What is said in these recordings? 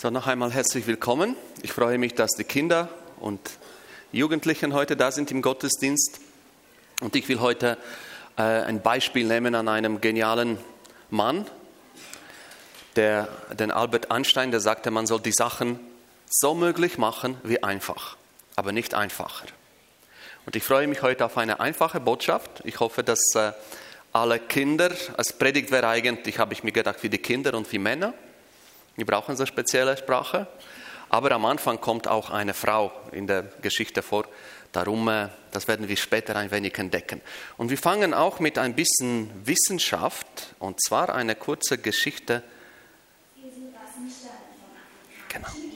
So, noch einmal herzlich willkommen. Ich freue mich, dass die Kinder und Jugendlichen heute da sind im Gottesdienst. Und ich will heute äh, ein Beispiel nehmen an einem genialen Mann, der, den Albert Einstein, der sagte, man soll die Sachen so möglich machen wie einfach, aber nicht einfacher. Und ich freue mich heute auf eine einfache Botschaft. Ich hoffe, dass äh, alle Kinder, als Predigt wäre eigentlich, habe ich mir gedacht, wie die Kinder und wie Männer. Die brauchen so spezielle Sprache. Aber am Anfang kommt auch eine Frau in der Geschichte vor. Darum, äh, das werden wir später ein wenig entdecken. Und wir fangen auch mit ein bisschen Wissenschaft, und zwar eine kurze Geschichte. Genau.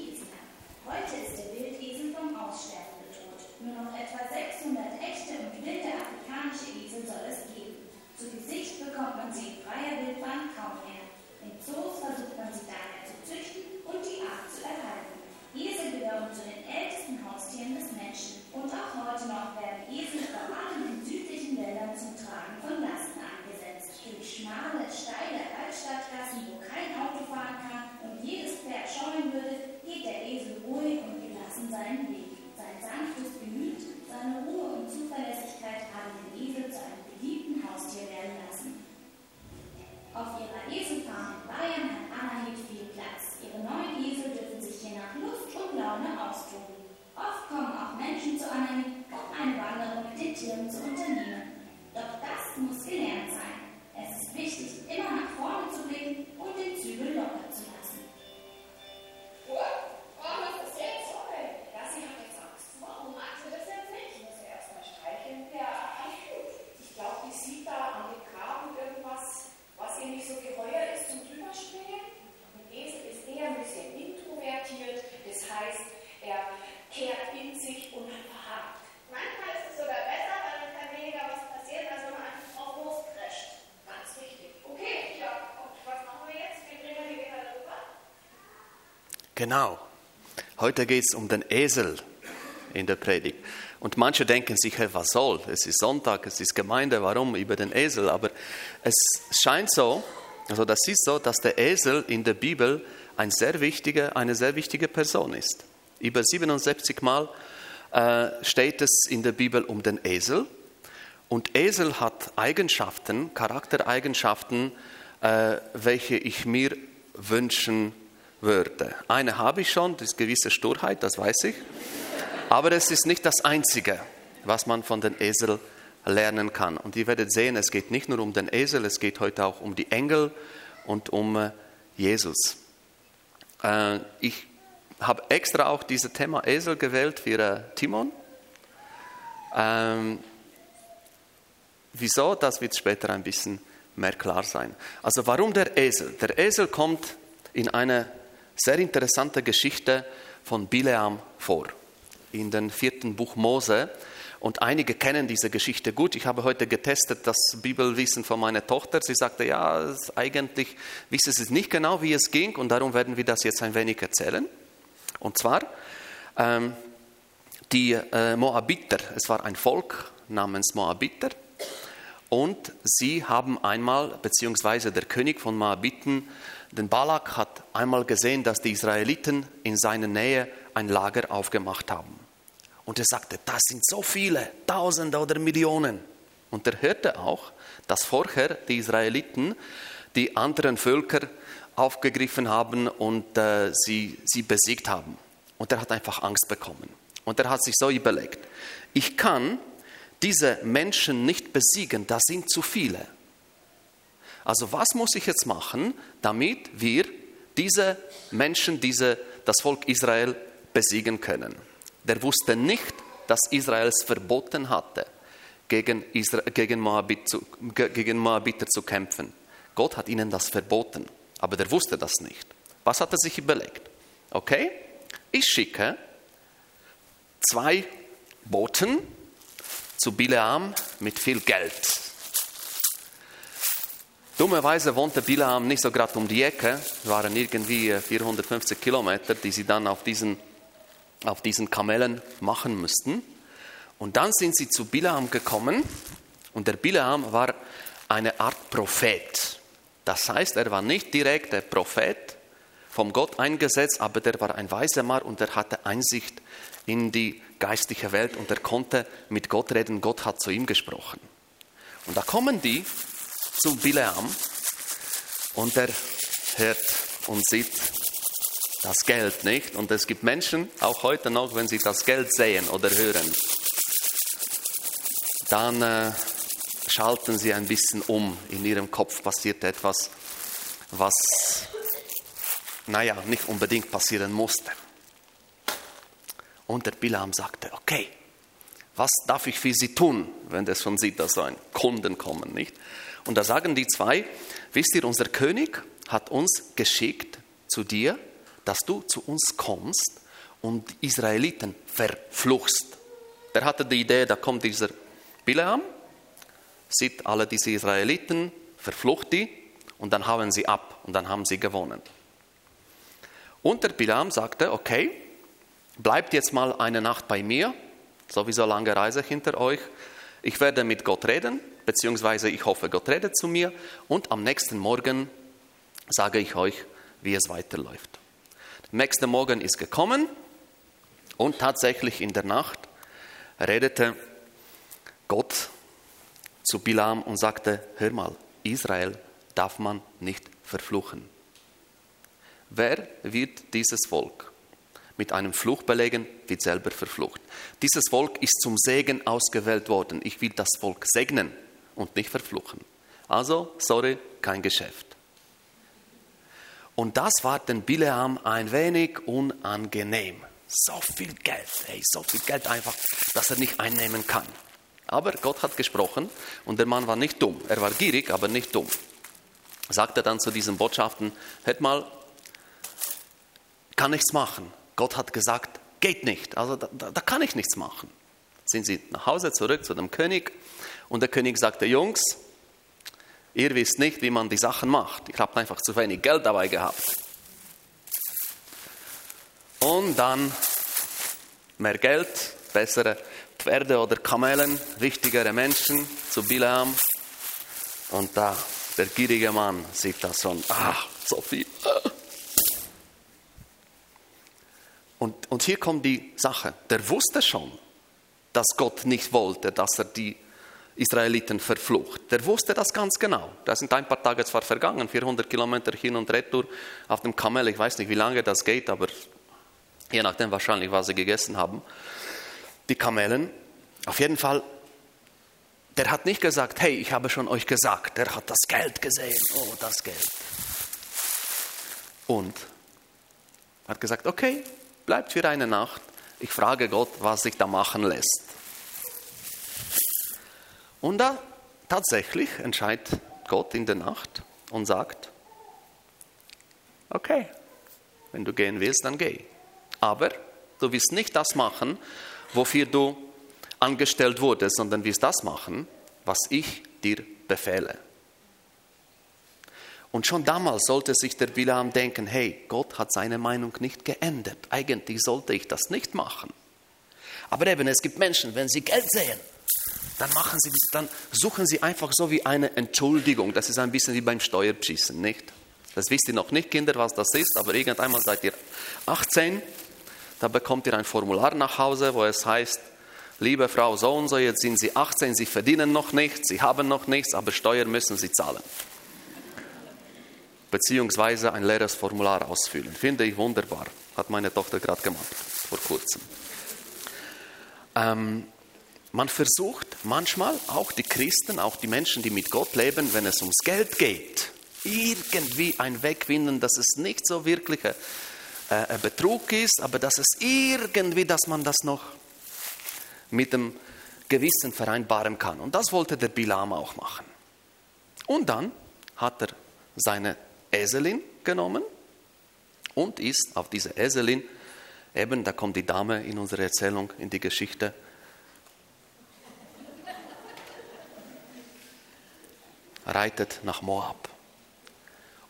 Genau. Heute geht es um den Esel in der Predigt. Und manche denken sich, hey, was soll? Es ist Sonntag, es ist Gemeinde, warum über den Esel? Aber es scheint so, also das ist so, dass der Esel in der Bibel ein sehr wichtige, eine sehr wichtige Person ist. Über 77 Mal äh, steht es in der Bibel um den Esel. Und Esel hat Eigenschaften, Charaktereigenschaften, äh, welche ich mir wünschen würde. Eine habe ich schon, das ist gewisse Sturheit, das weiß ich. Aber es ist nicht das Einzige, was man von den Esel lernen kann. Und ihr werdet sehen, es geht nicht nur um den Esel, es geht heute auch um die Engel und um äh, Jesus. Äh, ich habe extra auch dieses Thema Esel gewählt für äh, Timon. Ähm, wieso? Das wird später ein bisschen mehr klar sein. Also warum der Esel? Der Esel kommt in eine sehr interessante Geschichte von Bileam vor, in dem vierten Buch Mose. Und einige kennen diese Geschichte gut. Ich habe heute getestet das Bibelwissen von meiner Tochter. Sie sagte, ja, eigentlich wisse sie nicht genau, wie es ging. Und darum werden wir das jetzt ein wenig erzählen. Und zwar ähm, die äh, Moabiter. Es war ein Volk namens Moabiter. Und sie haben einmal, beziehungsweise der König von Moabiten, denn Balak hat einmal gesehen, dass die Israeliten in seiner Nähe ein Lager aufgemacht haben. Und er sagte, das sind so viele, Tausende oder Millionen. Und er hörte auch, dass vorher die Israeliten die anderen Völker aufgegriffen haben und äh, sie, sie besiegt haben. Und er hat einfach Angst bekommen. Und er hat sich so überlegt, ich kann diese Menschen nicht besiegen, das sind zu viele. Also was muss ich jetzt machen, damit wir diese Menschen, diese, das Volk Israel besiegen können? Der wusste nicht, dass Israel es verboten hatte, gegen, Israel, gegen, Moabit zu, gegen Moabiter zu kämpfen. Gott hat ihnen das verboten, aber der wusste das nicht. Was hat er sich überlegt? Okay, ich schicke zwei Boten zu Bileam mit viel Geld. Dummerweise wohnte Bileam nicht so gerade um die Ecke, waren irgendwie 450 Kilometer, die sie dann auf diesen, auf diesen Kamelen machen müssten. Und dann sind sie zu Bileam gekommen und der Bileam war eine Art Prophet. Das heißt, er war nicht direkt der Prophet vom Gott eingesetzt, aber der war ein weiser Mann und er hatte Einsicht in die geistliche Welt und er konnte mit Gott reden. Gott hat zu ihm gesprochen. Und da kommen die zu Bileam und er hört und sieht das Geld nicht. Und es gibt Menschen, auch heute noch, wenn sie das Geld sehen oder hören, dann äh, schalten sie ein bisschen um. In ihrem Kopf passiert etwas, was, naja, nicht unbedingt passieren musste. Und der Bilam sagte, okay, was darf ich für Sie tun, wenn das von sieht, dass so ein Kunden kommen, nicht? Und da sagen die zwei, wisst ihr, unser König hat uns geschickt zu dir, dass du zu uns kommst und Israeliten verfluchst. Er hatte die Idee, da kommt dieser Bileam, sieht alle diese Israeliten, verflucht die und dann hauen sie ab und dann haben sie gewonnen. Und der Bileam sagte, okay, bleibt jetzt mal eine Nacht bei mir, sowieso lange Reise hinter euch. Ich werde mit Gott reden, beziehungsweise ich hoffe, Gott redet zu mir und am nächsten Morgen sage ich euch, wie es weiterläuft. Der nächste Morgen ist gekommen und tatsächlich in der Nacht redete Gott zu Bilam und sagte, hör mal, Israel darf man nicht verfluchen. Wer wird dieses Volk mit einem Fluch belegen, wird selber verflucht. Dieses Volk ist zum Segen ausgewählt worden. Ich will das Volk segnen und nicht verfluchen. Also, sorry, kein Geschäft. Und das war den Bileam ein wenig unangenehm. So viel Geld, hey, so viel Geld einfach, dass er nicht einnehmen kann. Aber Gott hat gesprochen und der Mann war nicht dumm. Er war gierig, aber nicht dumm. Sagte dann zu diesen Botschaften, hört mal, kann nichts machen. Gott hat gesagt, geht nicht. Also da, da, da kann ich nichts machen. Sind sie nach Hause zurück zu dem König und der König sagte, Jungs, ihr wisst nicht, wie man die Sachen macht. Ich habe einfach zu wenig Geld dabei gehabt. Und dann mehr Geld, bessere Pferde oder Kamelen, wichtigere Menschen zu Bileam. Und da, der gierige Mann sieht das schon, ach, so viel. Und, hier kommt die Sache, der wusste schon, dass Gott nicht wollte, dass er die Israeliten verflucht. Der wusste das ganz genau. Da sind ein paar Tage zwar vergangen, 400 Kilometer hin und retour auf dem Kamel. Ich weiß nicht, wie lange das geht, aber je nachdem wahrscheinlich, was sie gegessen haben die Kamelen. Auf jeden Fall, der hat nicht gesagt, hey, ich habe schon euch gesagt, der hat das Geld gesehen, oh, das Geld. Und hat gesagt, okay, bleibt für eine Nacht, ich frage Gott, was sich da machen lässt. Und da tatsächlich entscheidet Gott in der Nacht und sagt, okay, wenn du gehen willst, dann geh. Aber du wirst nicht das machen, wofür du angestellt wurdest, sondern wirst das machen, was ich dir befehle. Und schon damals sollte sich der Bilam denken, hey, Gott hat seine Meinung nicht geändert. Eigentlich sollte ich das nicht machen. Aber eben, es gibt Menschen, wenn sie Geld sehen, dann, machen sie, dann suchen sie einfach so wie eine Entschuldigung. Das ist ein bisschen wie beim Steuerschießen, nicht? Das wisst ihr noch nicht, Kinder, was das ist, aber irgendeinmal seid ihr 18 da bekommt ihr ein Formular nach Hause, wo es heißt, liebe Frau so und so, jetzt sind Sie 18, Sie verdienen noch nichts, Sie haben noch nichts, aber Steuern müssen Sie zahlen. Beziehungsweise ein leeres Formular ausfüllen. Finde ich wunderbar. Hat meine Tochter gerade gemacht, vor kurzem. Ähm, man versucht manchmal, auch die Christen, auch die Menschen, die mit Gott leben, wenn es ums Geld geht, irgendwie ein Weg finden, dass es nicht so wirkliche äh, Betrug ist, aber dass es irgendwie, dass man das noch mit dem Gewissen vereinbaren kann. Und das wollte der Bilam auch machen. Und dann hat er seine Eselin genommen und ist auf diese Eselin, eben da kommt die Dame in unserer Erzählung, in die Geschichte, reitet nach Moab.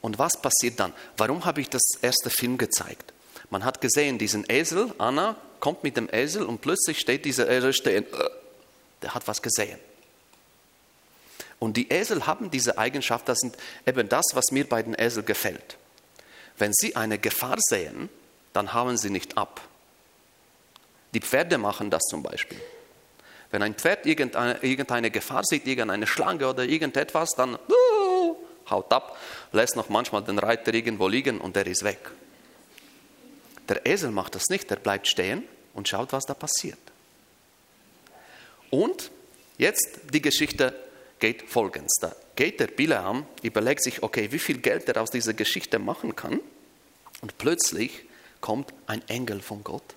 Und was passiert dann? Warum habe ich das erste Film gezeigt? Man hat gesehen, diesen Esel, Anna kommt mit dem Esel und plötzlich steht dieser Esel stehen. Der hat was gesehen. Und die Esel haben diese Eigenschaft, das sind eben das, was mir bei den Esel gefällt. wenn sie eine Gefahr sehen, dann hauen sie nicht ab. Die Pferde machen das zum Beispiel. Wenn ein Pferd irgendeine, Gefahr sieht, irgendeine Schlange oder irgendetwas, dann uh, haut ab, lässt noch manchmal den Reiter irgendwo liegen und der ist weg. Der Esel macht das nicht, der bleibt stehen und schaut, was da passiert. Und jetzt die Geschichte geht folgendes. Da geht der Bileam, überlegt sich, okay, wie viel Geld er aus dieser Geschichte machen kann. Und plötzlich kommt ein Engel von Gott,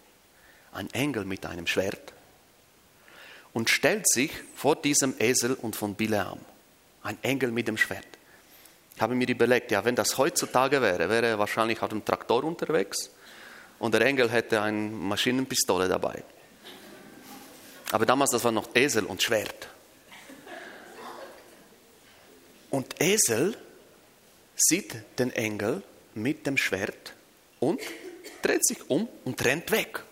ein Engel mit einem Schwert und stellt sich vor diesem Esel und von Bileam. Ein Engel mit dem Schwert. Ich habe mir überlegt, ja, wenn das heutzutage wäre, wäre er wahrscheinlich auf dem Traktor unterwegs und der Engel hätte eine Maschinenpistole dabei. Aber damals, das war noch Esel und Schwert. Und Esel sieht den Engel mit dem Schwert und dreht sich um und rennt weg.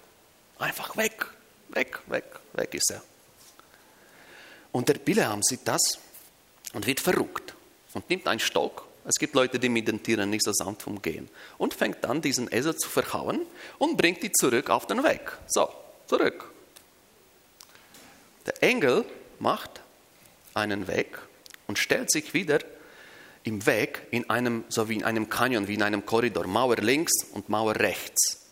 Einfach weg, weg, weg, weg ist er. Und der Bileam sieht das und wird verrückt und nimmt einen Stock. Es gibt Leute, die mit den Tieren nicht so sanft umgehen. Und fängt an, diesen Esel zu verhauen und bringt die zurück auf den Weg. So, zurück. Der Engel macht einen Weg und stellt sich wieder im Weg in einem, so wie in einem Canyon, wie in einem Korridor, Mauer links und Mauer rechts,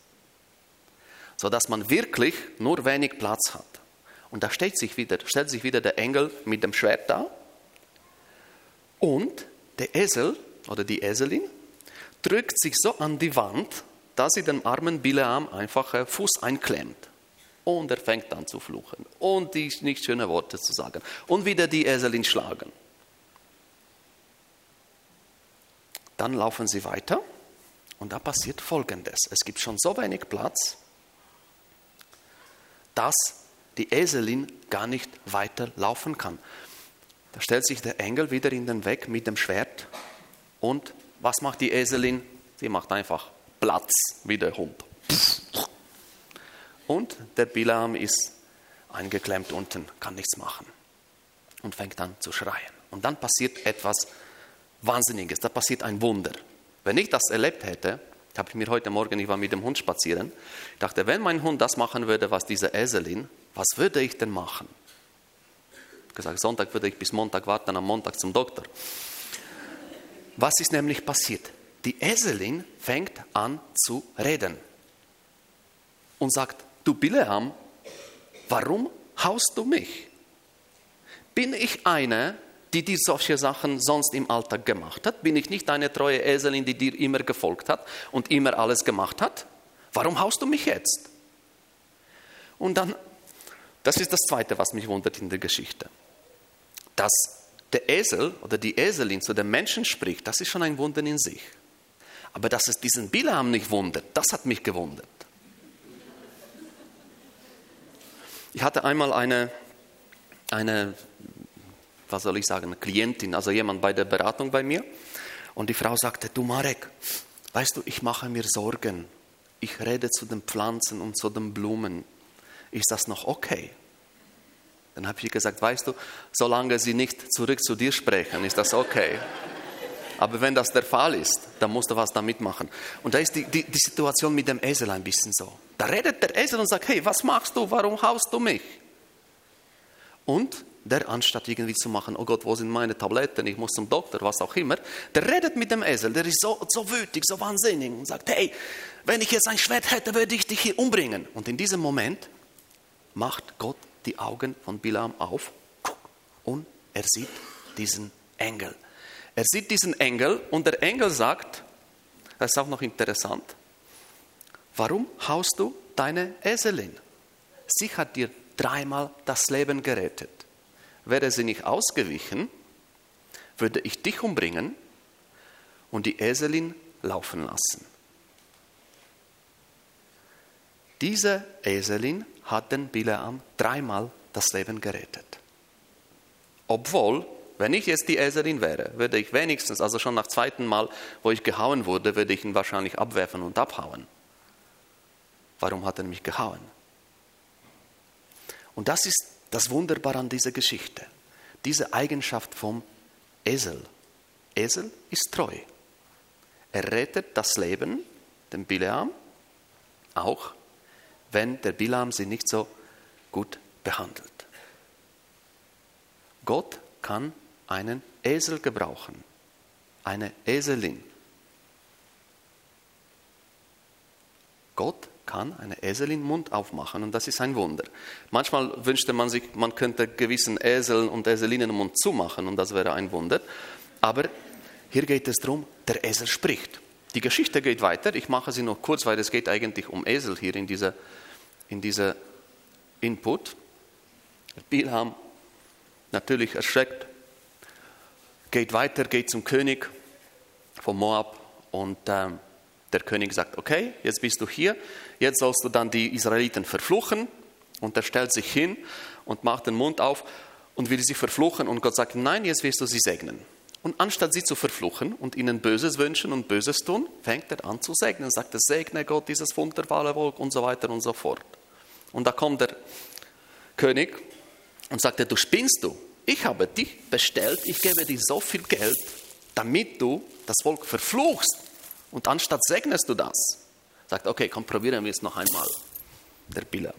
sodass man wirklich nur wenig Platz hat. Und da stellt sich wieder, stellt sich wieder der Engel mit dem Schwert da und der Esel oder die Eselin drückt sich so an die Wand, dass sie dem armen Bileam einfach Fuß einklemmt. Und er fängt an zu fluchen und die nicht schöne Worte zu sagen und wieder die Eselin schlagen. Dann laufen sie weiter und da passiert Folgendes. Es gibt schon so wenig Platz, dass die Eselin gar nicht weiter laufen kann. Da stellt sich der Engel wieder in den Weg mit dem Schwert und was macht die Eselin? Sie macht einfach Platz wie der Hund. Und der Bilam ist eingeklemmt unten, kann nichts machen und fängt an zu schreien. Und dann passiert etwas Wahnsinniges, da passiert ein Wunder. Wenn ich das erlebt hätte, habe ich mir heute Morgen, ich war mit dem Hund spazieren, ich dachte, wenn mein Hund das machen würde, was diese Eselin, was würde ich denn machen? Ich gesagt, Sonntag würde ich bis Montag warten, am Montag zum Doktor. Was ist nämlich passiert? Die Eselin fängt an zu reden und sagt, du Bileam, warum haust du mich? Bin ich eine, die dir solche Sachen sonst im Alltag gemacht hat? Bin ich nicht eine treue Eselin, die dir immer gefolgt hat und immer alles gemacht hat? Warum haust du mich jetzt? Und dann, das ist das Zweite, was mich wundert in der Geschichte. Dass der Esel oder die Eselin zu dem Menschen spricht, das ist schon ein Wunder in sich. Aber dass es diesen Bilam nicht wundert, das hat mich gewundert. Ich hatte einmal eine, eine was soll ich sagen, Klientin, also jemand bei der Beratung bei mir. Und die Frau sagte, du Marek, weißt du, ich mache mir Sorgen. Ich rede zu den Pflanzen und zu den Blumen. Ist das noch okay? Dann habe ich gesagt, weißt du, solange sie nicht zurück zu dir sprechen, ist das okay. Aber wenn das der Fall ist, dann musst du was damit machen. Und da ist die, die, die Situation mit dem Esel ein bisschen so. Da redet der Esel und sagt, hey, was machst du? Warum haust du mich? Und der anstatt irgendwie zu machen, oh Gott, wo sind meine Tabletten, ich muss zum Doktor, was auch immer, der redet mit dem Esel, der ist so, so wütig, so wahnsinnig und sagt, hey, wenn ich jetzt ein Schwert hätte, würde ich dich hier umbringen. Und in diesem Moment macht Gott die Augen von Bilam auf und er sieht diesen Engel. Er sieht diesen Engel und der Engel sagt, das ist auch noch interessant, warum haust du deine Eselin? Sie hat dir dreimal das Leben gerettet. Wäre sie nicht ausgewichen, würde ich dich umbringen und die Eselin laufen lassen. Diese Eselin hat den Bileam dreimal das Leben gerettet. Obwohl, wenn ich jetzt die Eselin wäre, würde ich wenigstens, also schon nach zweiten Mal, wo ich gehauen wurde, würde ich ihn wahrscheinlich abwerfen und abhauen. Warum hat er mich gehauen? Und das ist das Wunderbare an dieser Geschichte, diese Eigenschaft vom Esel. Esel ist treu. er rettet das Leben, dem Bileam, auch wenn der Bileam sie nicht so gut behandelt. Gott kann einen Esel gebrauchen, eine Eselin. Gott kann eine Eselin Mund aufmachen und das ist ein Wunder. Manchmal wünschte man sich, man könnte gewissen Eseln und Eselinen den Mund zumachen und das wäre ein Wunder. Aber hier geht es darum, der Esel spricht. Die Geschichte geht weiter. Ich mache sie noch kurz, weil es geht eigentlich um Esel hier in dieser, in dieser Input. Bilham natürlich erschreckt, geht weiter, geht zum König von Moab und ähm, der König sagt, okay, jetzt bist du hier, jetzt sollst du dann die Israeliten verfluchen. Und er stellt sich hin und macht den Mund auf und will sie verfluchen. Und Gott sagt, nein, jetzt wirst du sie segnen. Und anstatt sie zu verfluchen und ihnen Böses wünschen und Böses tun, fängt er an zu segnen. Sagt er, segne Gott dieses wunderbare Volk und so weiter und so fort. Und da kommt der König und sagt du spinnst du. Ich habe dich bestellt, ich gebe dir so viel Geld, damit du das Volk verfluchst. Und anstatt segnest du das. Sagt, okay, komm, probieren wir es noch einmal. Der Biller.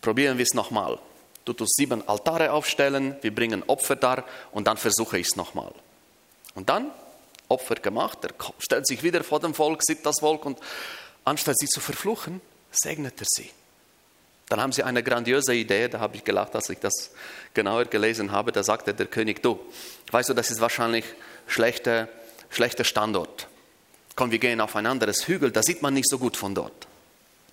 Probieren wir es nochmal. Du tust sieben Altare aufstellen, wir bringen Opfer dar und dann versuche ich es nochmal. Und dann Opfer gemacht, er stellt sich wieder vor dem Volk, sieht das Volk und anstatt sie zu verfluchen, segnet er sie. Dann haben sie eine grandiose Idee, da habe ich gelacht, als ich das genauer gelesen habe. Da sagte der König, du, weißt du, das ist wahrscheinlich schlechter, schlechter Standort. Komm, wir gehen auf ein anderes Hügel, da sieht man nicht so gut von dort.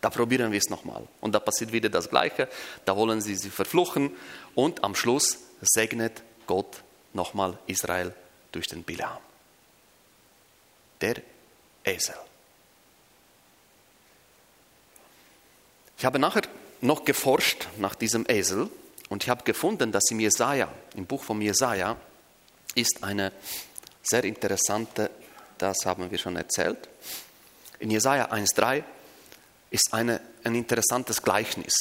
Da probieren wir es nochmal. Und da passiert wieder das Gleiche. Da wollen sie sie verfluchen. Und am Schluss segnet Gott nochmal Israel durch den Bilam. Der Esel. Ich habe nachher noch geforscht nach diesem Esel und ich habe gefunden, dass im Jesaja, im Buch von Jesaja, ist eine sehr interessante das haben wir schon erzählt. In Jesaja 1,3 ist eine, ein interessantes Gleichnis.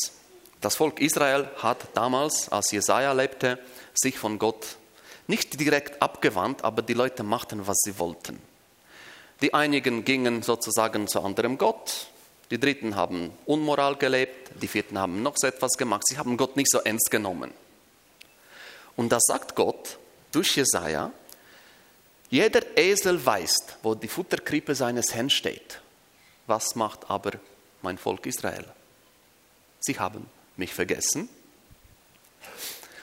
Das Volk Israel hat damals, als Jesaja lebte, sich von Gott nicht direkt abgewandt, aber die Leute machten, was sie wollten. Die einigen gingen sozusagen zu anderem Gott, die Dritten haben Unmoral gelebt, die Vierten haben noch so etwas gemacht. Sie haben Gott nicht so ernst genommen. Und da sagt Gott durch Jesaja, jeder Esel weiß, wo die Futterkrippe seines Herrn steht. Was macht aber mein Volk Israel? Sie haben mich vergessen.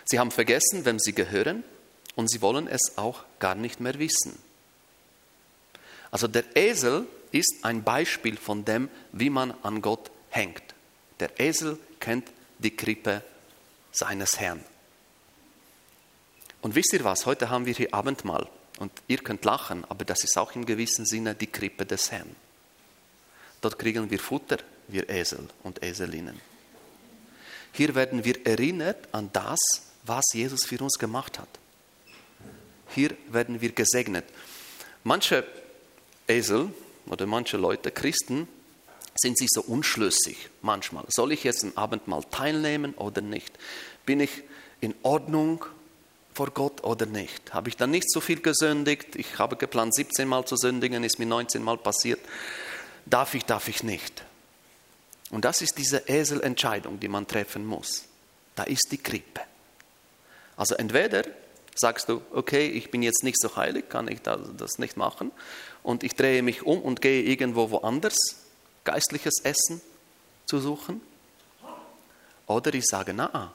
Sie haben vergessen, wem sie gehören und sie wollen es auch gar nicht mehr wissen. Also der Esel ist ein Beispiel von dem, wie man an Gott hängt. Der Esel kennt die Krippe seines Herrn. Und wisst ihr was, heute haben wir hier Abendmahl. Und ihr könnt lachen, aber das ist auch im gewissen Sinne die Krippe des Herrn. Dort kriegen wir Futter, wir Esel und Eselinnen. Hier werden wir erinnert an das, was Jesus für uns gemacht hat. Hier werden wir gesegnet. Manche Esel oder manche Leute, Christen, sind sich so unschlüssig manchmal. Soll ich jetzt ein Abendmahl teilnehmen oder nicht? Bin ich in Ordnung vor Gott oder nicht? Habe ich dann nicht so viel gesündigt? Ich habe geplant, 17 Mal zu sündigen, ist mir 19 Mal passiert. Darf ich, darf ich nicht? Und das ist diese Eselentscheidung, die man treffen muss. Da ist die Krippe. Also entweder sagst du, okay, ich bin jetzt nicht so heilig, kann ich das nicht machen, und ich drehe mich um und gehe irgendwo woanders geistliches Essen zu suchen. Oder ich sage, na,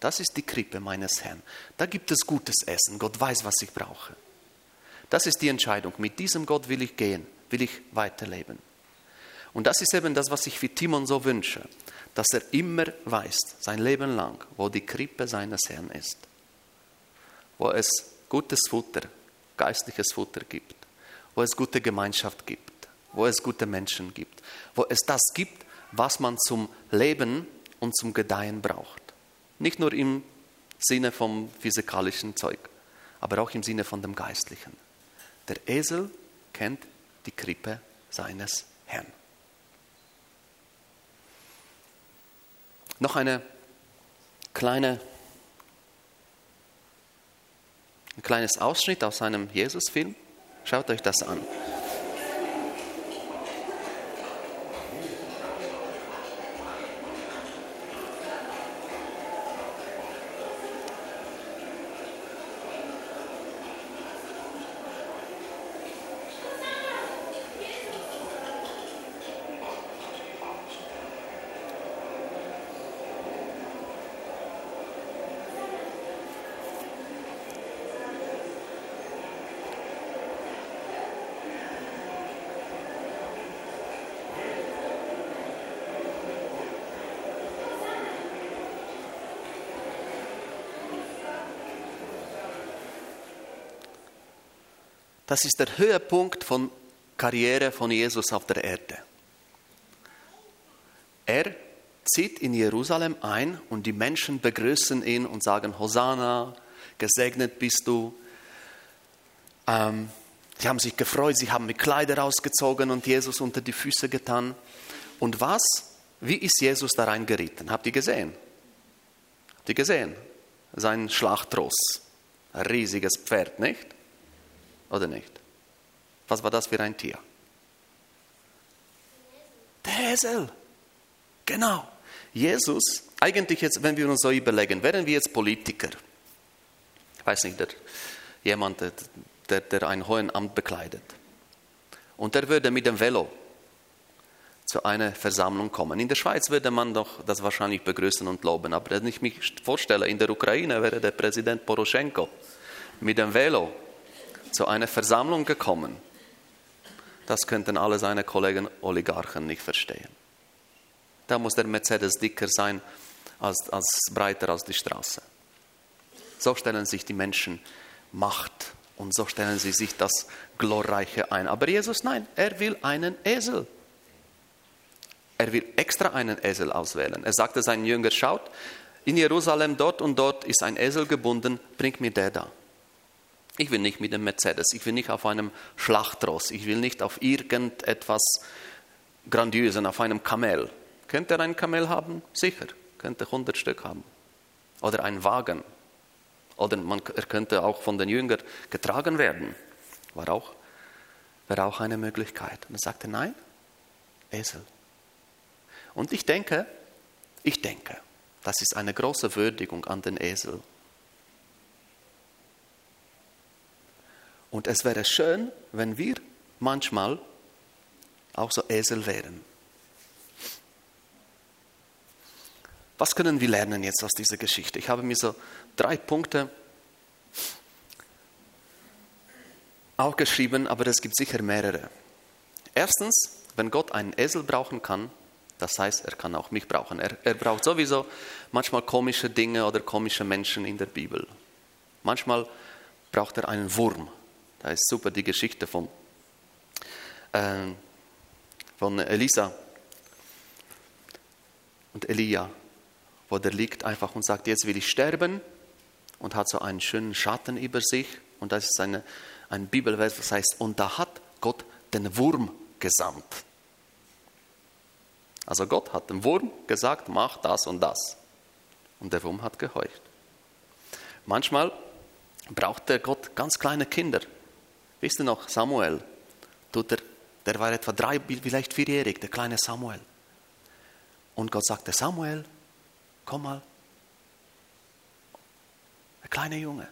das ist die Krippe meines Herrn. Da gibt es gutes Essen. Gott weiß, was ich brauche. Das ist die Entscheidung. Mit diesem Gott will ich gehen, will ich weiterleben. Und das ist eben das, was ich für Timon so wünsche, dass er immer weiß, sein Leben lang, wo die Krippe seines Herrn ist, wo es gutes Futter, geistliches Futter gibt, wo es gute Gemeinschaft gibt, wo es gute Menschen gibt, wo es das gibt, was man zum Leben und zum Gedeihen braucht. Nicht nur im Sinne vom physikalischen Zeug, aber auch im Sinne von dem Geistlichen. Der Esel kennt die Krippe seines Herrn. Noch eine kleine, ein kleines Ausschnitt aus einem Jesus-Film. Schaut euch das an. Das ist der Höhepunkt von Karriere von Jesus auf der Erde. Er zieht in Jerusalem ein und die Menschen begrüßen ihn und sagen, Hosanna, gesegnet bist du. Ähm, sie haben sich gefreut, sie haben mit Kleider ausgezogen und Jesus unter die Füße getan. Und was? Wie ist Jesus da reingeritten? Habt ihr gesehen? Habt ihr gesehen? Sein Schlachtross. Ein riesiges Pferd, nicht? Oder nicht? Was war das für ein Tier? Der Esel. Genau. Jesus, eigentlich jetzt, wenn wir uns so überlegen, wären wir jetzt Politiker, ich weiß nicht, der, jemand, der, der ein hohes Amt bekleidet, und der würde mit dem Velo zu einer Versammlung kommen. In der Schweiz würde man doch das wahrscheinlich begrüßen und loben, aber wenn ich mich vorstelle, in der Ukraine wäre der Präsident Poroschenko mit dem Velo zu einer Versammlung gekommen. Das könnten alle seine Kollegen Oligarchen nicht verstehen. Da muss der Mercedes dicker sein als, als breiter als die Straße. So stellen sich die Menschen Macht und so stellen sie sich das Glorreiche ein. Aber Jesus, nein, er will einen Esel. Er will extra einen Esel auswählen. Er sagte seinen Jüngern, schaut, in Jerusalem dort und dort ist ein Esel gebunden, bringt mir der da. Ich will nicht mit dem Mercedes, ich will nicht auf einem Schlachtross, ich will nicht auf irgendetwas Grandiösen, auf einem Kamel. Könnte er ein Kamel haben? Sicher, könnte 100 Stück haben. Oder ein Wagen. Oder man, er könnte auch von den Jüngern getragen werden. War auch, wäre auch eine Möglichkeit. Und er sagte, nein, Esel. Und ich denke, ich denke, das ist eine große Würdigung an den Esel. Und es wäre schön, wenn wir manchmal auch so Esel wären. Was können wir lernen jetzt aus dieser Geschichte? Ich habe mir so drei Punkte auch geschrieben, aber es gibt sicher mehrere. Erstens, wenn Gott einen Esel brauchen kann, das heißt, er kann auch mich brauchen. Er, er braucht sowieso manchmal komische Dinge oder komische Menschen in der Bibel. Manchmal braucht er einen Wurm. Da ist super die Geschichte von, äh, von Elisa und Elia wo der liegt einfach und sagt, jetzt will ich sterben und hat so einen schönen Schatten über sich. Und das ist eine, ein Bibelvers, das heißt, und da hat Gott den Wurm gesandt. Also Gott hat dem Wurm gesagt, mach das und das. Und der Wurm hat gehorcht. Manchmal braucht der Gott ganz kleine Kinder. Wisst ihr noch, Samuel, tut er, der war etwa drei, vielleicht vierjährig, der kleine Samuel. Und Gott sagte, Samuel, komm mal. Der kleine Junge.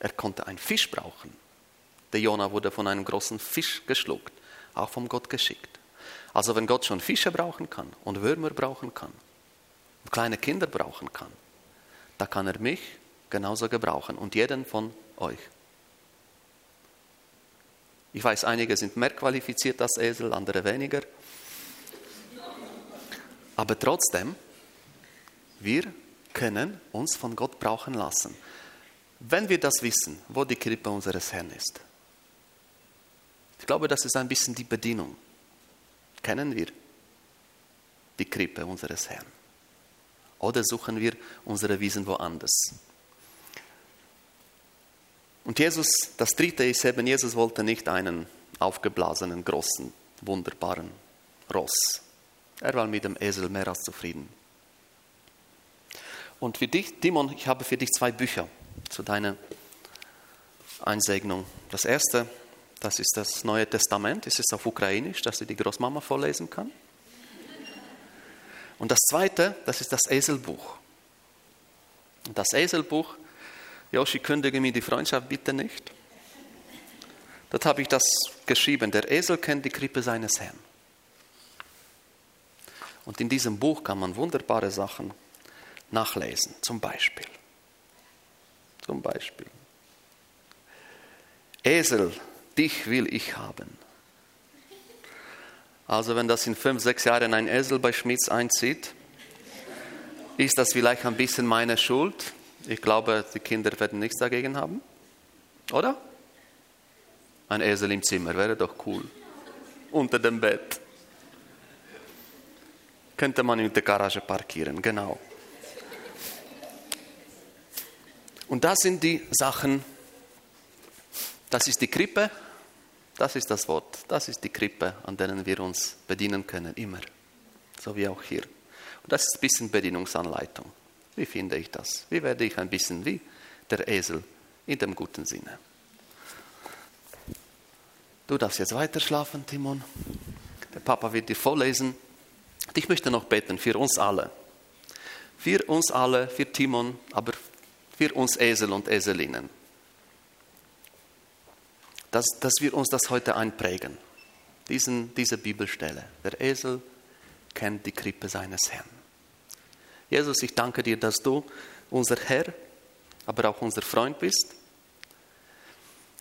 Er konnte einen Fisch brauchen. Der Jona wurde von einem großen Fisch geschluckt, auch vom Gott geschickt. Also wenn Gott schon Fische brauchen kann und Würmer brauchen kann und kleine Kinder brauchen kann, da kann er mich genauso gebrauchen und jeden von euch. Ich weiß, einige sind mehr qualifiziert als Esel, andere weniger. Aber trotzdem, wir können uns von Gott brauchen lassen. Wenn wir das wissen, wo die Krippe unseres Herrn ist. Ich glaube, das ist ein bisschen die Bedienung. Kennen wir die Krippe unseres Herrn? Oder suchen wir unsere Wiesen woanders? Und Jesus, das dritte ist eben, Jesus wollte nicht einen aufgeblasenen, großen, wunderbaren Ross. Er war mit dem Esel mehr als zufrieden. Und für dich, Timon, ich habe für dich zwei Bücher zu deiner Einsegnung. Das erste, das ist das Neue Testament, es ist auf Ukrainisch, dass du die Großmama vorlesen kann. Und das zweite, das ist das Eselbuch. Und das Eselbuch, Joshi, kündige mir die Freundschaft bitte nicht. Dort habe ich das geschrieben, der Esel kennt die Krippe seines Herrn. Und in diesem Buch kann man wunderbare Sachen nachlesen, zum Beispiel. Zum Beispiel. Esel, dich will ich haben. Also wenn das in fünf, sechs Jahren ein Esel bei Schmitz einzieht, ist das vielleicht ein bisschen meine Schuld. Ich glaube, die Kinder werden nichts dagegen haben. Oder? Ein Esel im Zimmer, wäre doch cool. Unter dem Bett. Könnte man in der Garage parkieren, genau. Und das sind die Sachen, das ist die Krippe, das ist das Wort, das ist die Krippe, an denen wir uns bedienen können, immer. So wie auch hier. Und das ist ein bisschen Bedienungsanleitung. Wie finde ich das? Wie werde ich ein bisschen wie der Esel in dem guten Sinne? Du darfst jetzt weiter schlafen, Timon. Der Papa wird dir vorlesen. Ich möchte noch beten für uns alle. Für uns alle, für Timon, aber für uns Esel und Eselinnen. Dass, dass wir uns das heute einprägen. Diesen, diese Bibelstelle. Der Esel kennt die Krippe seines Herrn. Jesus, ich danke dir, dass du unser Herr, aber auch unser Freund bist.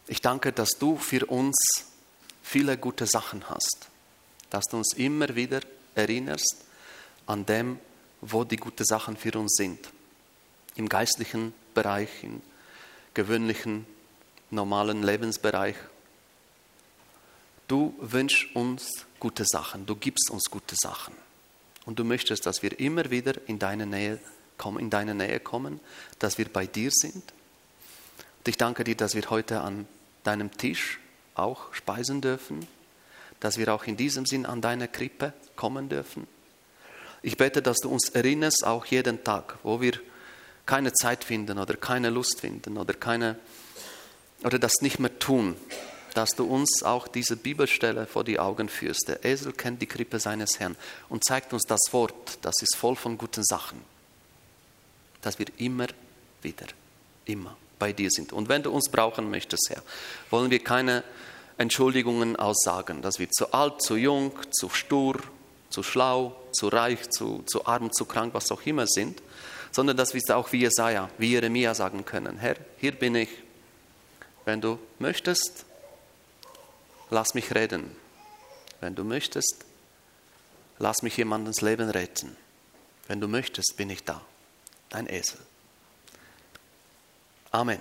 Ich danke, dass du für uns viele gute Sachen hast, dass du uns immer wieder erinnerst an dem, wo die guten Sachen für uns sind. Im geistlichen Bereich, im gewöhnlichen, normalen Lebensbereich. Du wünschst uns gute Sachen, du gibst uns gute Sachen. Und du möchtest, dass wir immer wieder in deine Nähe kommen, in deine Nähe kommen, dass wir bei dir sind. Und ich danke dir, dass wir heute an deinem Tisch auch speisen dürfen, dass wir auch in diesem Sinn an deine Krippe kommen dürfen. Ich bete, dass du uns erinnerst, auch jeden Tag, wo wir keine Zeit finden oder keine Lust finden oder keine oder das nicht mehr tun, dass du uns auch diese Bibelstelle vor die Augen führst. Der Esel kennt die Krippe seines Herrn und zeigt uns das Wort, das ist voll von guten Sachen, dass wir immer wieder, immer bei dir sind. Und wenn du uns brauchen möchtest, Herr, wollen wir keine Entschuldigungen aussagen, dass wir zu alt, zu jung, zu stur, zu schlau, zu reich, zu, zu arm, zu krank, was auch immer sind, sondern dass wir auch wie Jesaja, wie Jeremia sagen können: Herr, hier bin ich. Wenn du möchtest, lass mich reden. Wenn du möchtest, lass mich jemandens Leben retten. Wenn du möchtest, bin ich da. Dein Esel. Amen.